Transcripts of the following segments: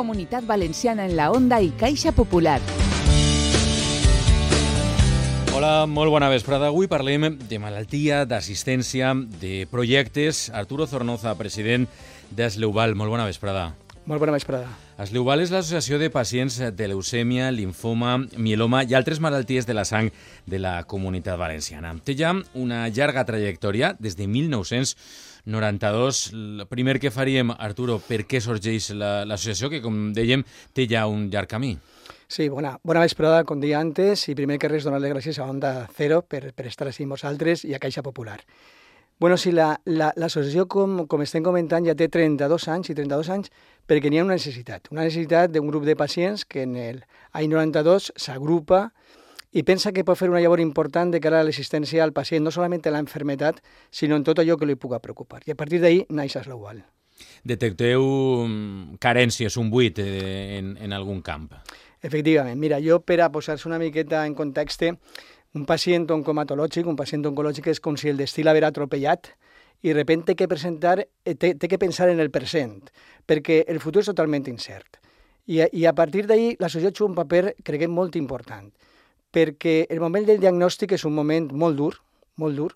Comunitat Valenciana en la Onda i Caixa Popular. Hola, molt bona vesprada. Avui parlem de malaltia, d'assistència, de projectes. Arturo Zornoza, president d'Esleuval. Molt bona vesprada. Molt bona vesprada. Esleuval és l'associació de pacients de leucèmia, linfoma, mieloma i altres malalties de la sang de la comunitat valenciana. Té ja una llarga trajectòria des de 1992. El primer que faríem, Arturo, per què sorgeix l'associació, que, com dèiem, té ja un llarg camí? Sí, bona, bona vesprada, com deia antes, i primer que res donar les gràcies a Onda Cero per, per estar així amb vosaltres i a Caixa Popular. Bueno, sí, l'associació, la, la, com, com estem comentant, ja té 32 anys i 32 anys perquè n'hi ha una necessitat. Una necessitat d'un grup de pacients que en l'any 92 s'agrupa i pensa que pot fer una llavor important de cara a l'assistència al pacient, no solament en la sinó en tot allò que li puga preocupar. I a partir d'ahir naix Esleual. Detecteu mm, carències, un buit eh, en, en algun camp? Efectivament. Mira, jo per a posar-se una miqueta en context, un pacient oncomatològic, un pacient oncològic és com si el destí l'haver atropellat i de repente té que, presentar, eh, té, té que pensar en el present, perquè el futur és totalment incert. I, i a partir d'ahir la societat juga un paper, creguem, molt important, perquè el moment del diagnòstic és un moment molt dur, molt dur,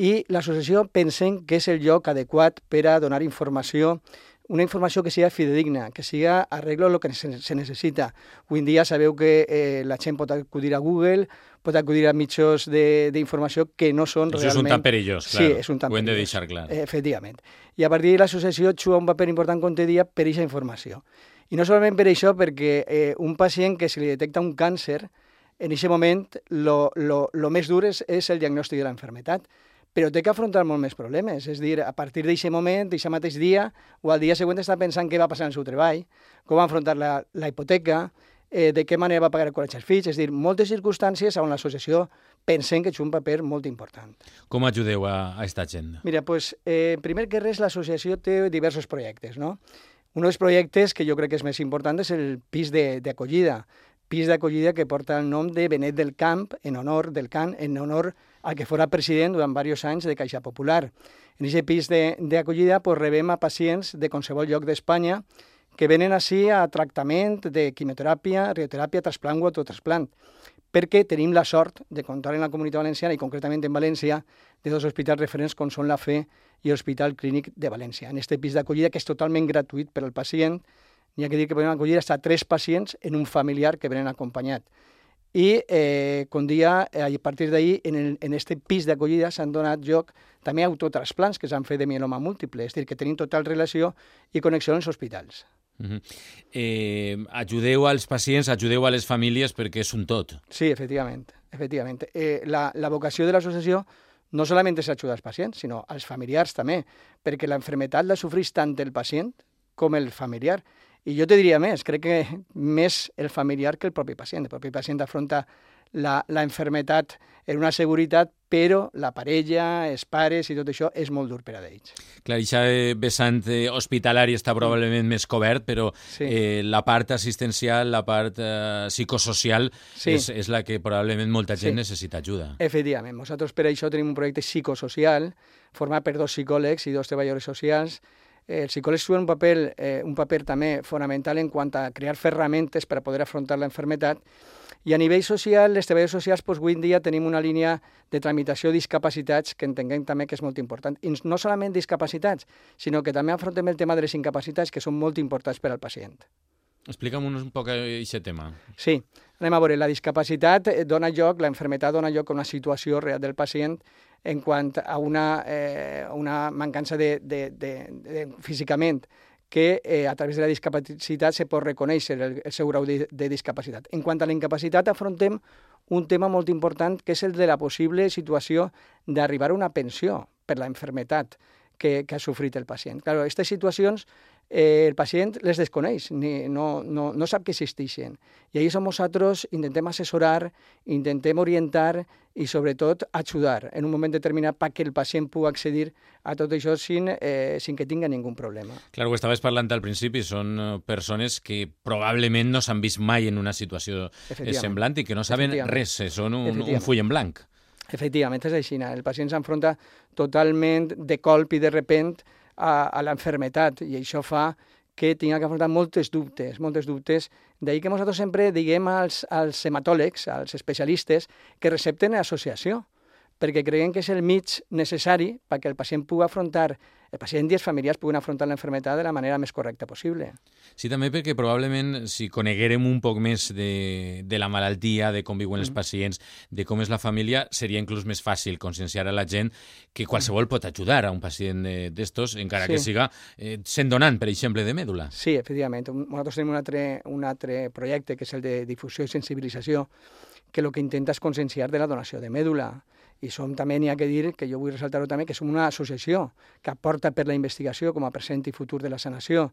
i l'associació pensem que és el lloc adequat per a donar informació una informació que sigui fidedigna, que siga arreglo el que se, necessita. Avui en dia sabeu que eh, la gent pot acudir a Google, pot acudir a mitjans d'informació que no són Això realment... és un tan perillós, clar. Sí, és un tan Ho hem de deixar clar. Eh, efectivament. I a partir de l'associació juga un paper important, com te dia, per aquesta informació. I no solament per això, perquè eh, un pacient que se li detecta un càncer, en aquest moment, lo, lo, lo més dur és, és el diagnòstic de l'enfermetat però té que afrontar molt més problemes. És dir, a partir d'aquest moment, d'aquest mateix dia, o al dia següent està pensant què va passar en el seu treball, com va afrontar la, la hipoteca, eh, de què manera va pagar el col·legi als fills, és dir, moltes circumstàncies on l'associació pensem que és un paper molt important. Com ajudeu a, a aquesta gent? Mira, pues, eh, primer que res, l'associació té diversos projectes, no? Un dels projectes que jo crec que és més important és el pis d'acollida, pis d'acollida que porta el nom de Benet del Camp, en honor del Camp, en honor al que fora president durant diversos anys de Caixa Popular. En aquest pis d'acollida pues, rebem a pacients de qualsevol lloc d'Espanya que venen així a tractament de quimioteràpia, radioteràpia, trasplant o autotrasplant, perquè tenim la sort de comptar en la comunitat valenciana i concretament en València de dos hospitals referents com són la FE i l'Hospital Clínic de València. En aquest pis d'acollida, que és totalment gratuït per al pacient, n'hi ha que dir que podem acollir fins a tres pacients en un familiar que venen acompanyat. I, eh, com dia, eh, a partir d'ahir, en, el, en este pis d'acollida s'han donat lloc també autotrasplants que s'han fet de mieloma múltiple, és a dir, que tenim total relació i connexió amb els hospitals. Uh -huh. eh, ajudeu als pacients, ajudeu a les famílies perquè és un tot. Sí, efectivament. efectivament. Eh, la, la vocació de l'associació no solament és ajudar als pacients, sinó als familiars també, perquè l'enfermetat la sofreix tant el pacient com el familiar. I jo te diria més, crec que més el familiar que el propi pacient. El propi pacient afronta la, la enfermetat en una seguretat, però la parella, els pares i tot això és molt dur per a ells. Clar, això vessant hospitalari està probablement més cobert, però sí. eh, la part assistencial, la part eh, psicosocial, sí. és, és la que probablement molta gent sí. necessita ajuda. Efectivament. Nosaltres per això tenim un projecte psicosocial format per dos psicòlegs i dos treballadors socials Eh, els psicòlegs juguen un paper, eh, un paper també fonamental en quant a crear ferramentes per a poder afrontar la enfermetat i a nivell social, les treballadors socials, doncs, avui en dia tenim una línia de tramitació de discapacitats que entenguem també que és molt important. I no solament discapacitats, sinó que també afrontem el tema de les incapacitats, que són molt importants per al pacient. Explica'm un poc aquest tema. Sí, anem a veure. La discapacitat dona lloc, la enfermetat dona lloc a una situació real del pacient en quant a una, eh, una mancança de, de, de, de, físicament que eh, a través de la discapacitat se pot reconèixer el, el seu grau de, de discapacitat. En quant a la incapacitat, afrontem un tema molt important, que és el de la possible situació d'arribar a una pensió per la enfermetat que, que ha sofrit el pacient. Claro, aquestes situacions eh, el pacient les desconeix, ni, no, no, no sap que existeixen. I ahí som nosaltres, intentem assessorar, intentem orientar i sobretot ajudar en un moment determinat perquè el pacient pugui accedir a tot això sin, eh, sin que tinga ningú problema. Clar, ho estaves parlant al principi, són eh, persones que probablement no s'han vist mai en una situació semblant i que no saben res, eh, són un, un full en blanc. Efectivament, és així. El pacient s'enfronta totalment de colp i de repent a, a l'enfermetat i això fa que tinga que afrontar moltes dubtes, moltes dubtes. D'ahir que nosaltres sempre diguem als, als hematòlegs, als especialistes, que recepten associació, perquè creiem que és el mig necessari perquè el pacient pugui afrontar, el pacient i els familiars puguin afrontar l'enfermetat de la manera més correcta possible. Sí, també perquè probablement si coneguérem un poc més de, de la malaltia, de com viuen mm. els pacients, de com és la família, seria inclús més fàcil conscienciar a la gent que qualsevol pot ajudar a un pacient d'estos, encara sí. que siga eh, sent donant, per exemple, de mèdula. Sí, efectivament. Nosaltres tenim un altre, un altre projecte, que és el de difusió i sensibilització, que el que intenta és conscienciar de la donació de mèdula i som també, n'hi ha que dir, que jo vull ressaltar-ho també, que som una associació que aporta per la investigació com a present i futur de la sanació.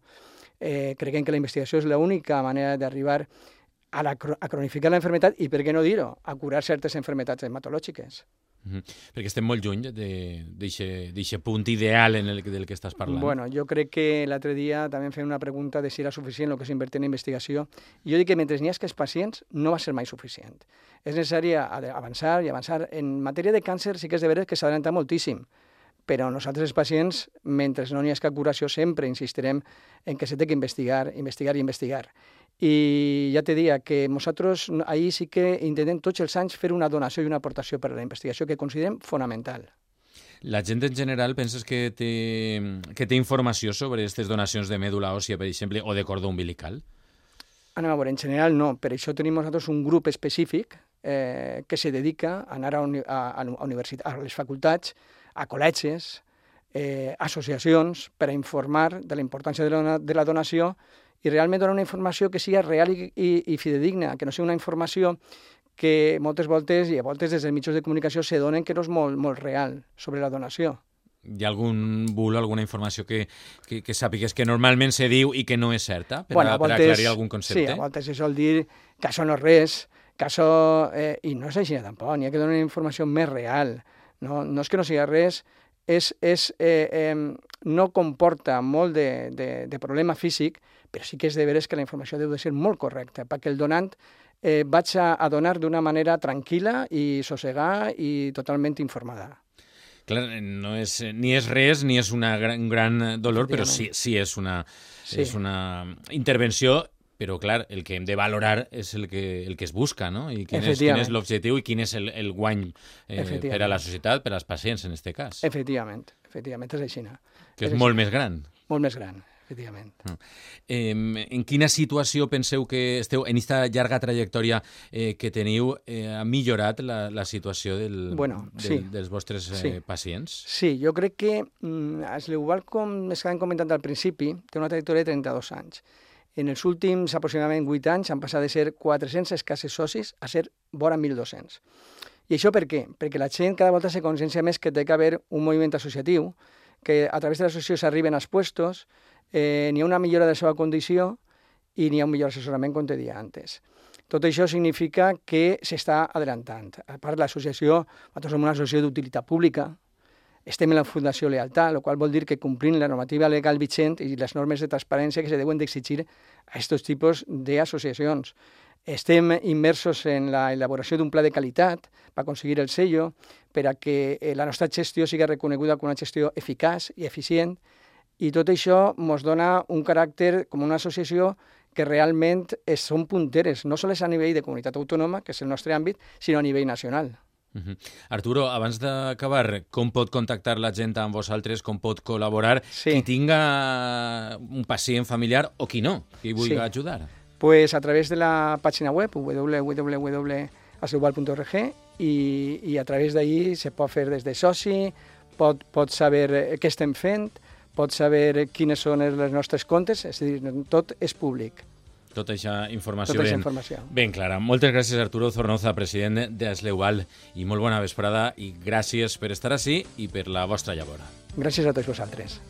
Eh, creiem que la investigació és l'única manera d'arribar a, la, a cronificar la enfermedad i, per què no dir-ho, a curar certes enfermedats hematològiques. Mm -hmm. Perquè estem molt lluny d'aquest punt ideal en el del que estàs parlant. Bueno, jo crec que l'altre dia també fem una pregunta de si era suficient el que s'invertia en investigació. I jo dic que mentre n'hi ha que pacients no va ser mai suficient. És necessari avançar i avançar. En matèria de càncer sí que és de veure que s'adelanta moltíssim, però nosaltres els pacients, mentre no n'hi ha curació, sempre insistirem en que s'ha de investigar, investigar i investigar. I ja te dia que nosaltres ahir sí que intentem tots els anys fer una donació i una aportació per a la investigació que considerem fonamental. La gent en general penses que té, que té informació sobre aquestes donacions de mèdula òssia, per exemple, o de cordó umbilical? Anem a veure, en general no. Per això tenim nosaltres un grup específic eh, que se dedica a anar a, a, a, a les facultats, a col·legis, eh, associacions, per a informar de la importància de la, de la donació i realment donar una informació que sigui real i, i, i fidedigna, que no sigui una informació que moltes voltes, i a voltes des dels mitjans de comunicació, se donen que no és molt, molt real sobre la donació. Hi ha algun bulo, alguna informació que, que, que sàpigues que normalment se diu i que no és certa, per, bueno, a, voltes, per aclarir algun concepte? Sí, a voltes se sol dir que això no és res, que això... Eh, I no és així tampoc, n'hi ha que donar una informació més real. No, no és que no sigui res, és, és, eh, eh, no comporta molt de, de, de problema físic, però sí que és de veres que la informació deu de ser molt correcta, perquè el donant eh, vaig a, a donar d'una manera tranquil·la i sossegar i totalment informada. Clar, no és, ni és res ni és una gran, un gran dolor, però sí, sí és una, sí. és una intervenció però clar, el que hem de valorar és el que, el que es busca, no? I quin és, quin és l'objectiu i quin és el, el guany eh, per a la societat, per als pacients, en aquest cas. Efectivament, efectivament, és així. Que és, és molt més gran. Molt més gran, efectivament. Eh, en quina situació penseu que esteu, en aquesta llarga trajectòria eh, que teniu, eh, ha millorat la, la situació del, bueno, del, sí. dels vostres eh, sí. pacients? Sí, jo crec que, mm, igual com estàvem comentant al principi, té una trajectòria de 32 anys. En els últims aproximadament 8 anys han passat de ser 400 escasses socis a ser vora 1.200. I això per què? Perquè la gent cada volta se consciencia més que té que haver un moviment associatiu, que a través de l'associació s'arriben als puestos, eh, n'hi ha una millora de la seva condició i n'hi ha un millor assessorament, com te dia antes. Tot això significa que s'està adelantant. A part, l'associació, nosaltres som una associació d'utilitat pública, estem en la Fundació Lealtat, el qual vol dir que complint la normativa legal vigent i les normes de transparència que se deuen d'exigir a aquests tipus d'associacions. Estem immersos en la elaboració d'un pla de qualitat per aconseguir el sello, per a que eh, la nostra gestió sigui reconeguda com una gestió eficaç i eficient, i tot això ens dona un caràcter com una associació que realment són punteres, no sols a nivell de comunitat autònoma, que és el nostre àmbit, sinó a nivell nacional. Uh -huh. Arturo, abans d'acabar, com pot contactar la gent amb vosaltres, com pot col·laborar sí. qui tinga un pacient familiar o qui no, qui vulgui sí. ajudar? Pues a través de la pàgina web www.aseuval.org i, i a través d'ahir se pot fer des de soci, pot, pot saber què estem fent, pot saber quines són les nostres comptes, és a dir, tot és públic tota aquesta informació, tota ben, informació ben clara. Moltes gràcies, Arturo Zornoza, president d'Esleual, i molt bona vesprada, i gràcies per estar així i per la vostra llavora. Gràcies a tots vosaltres.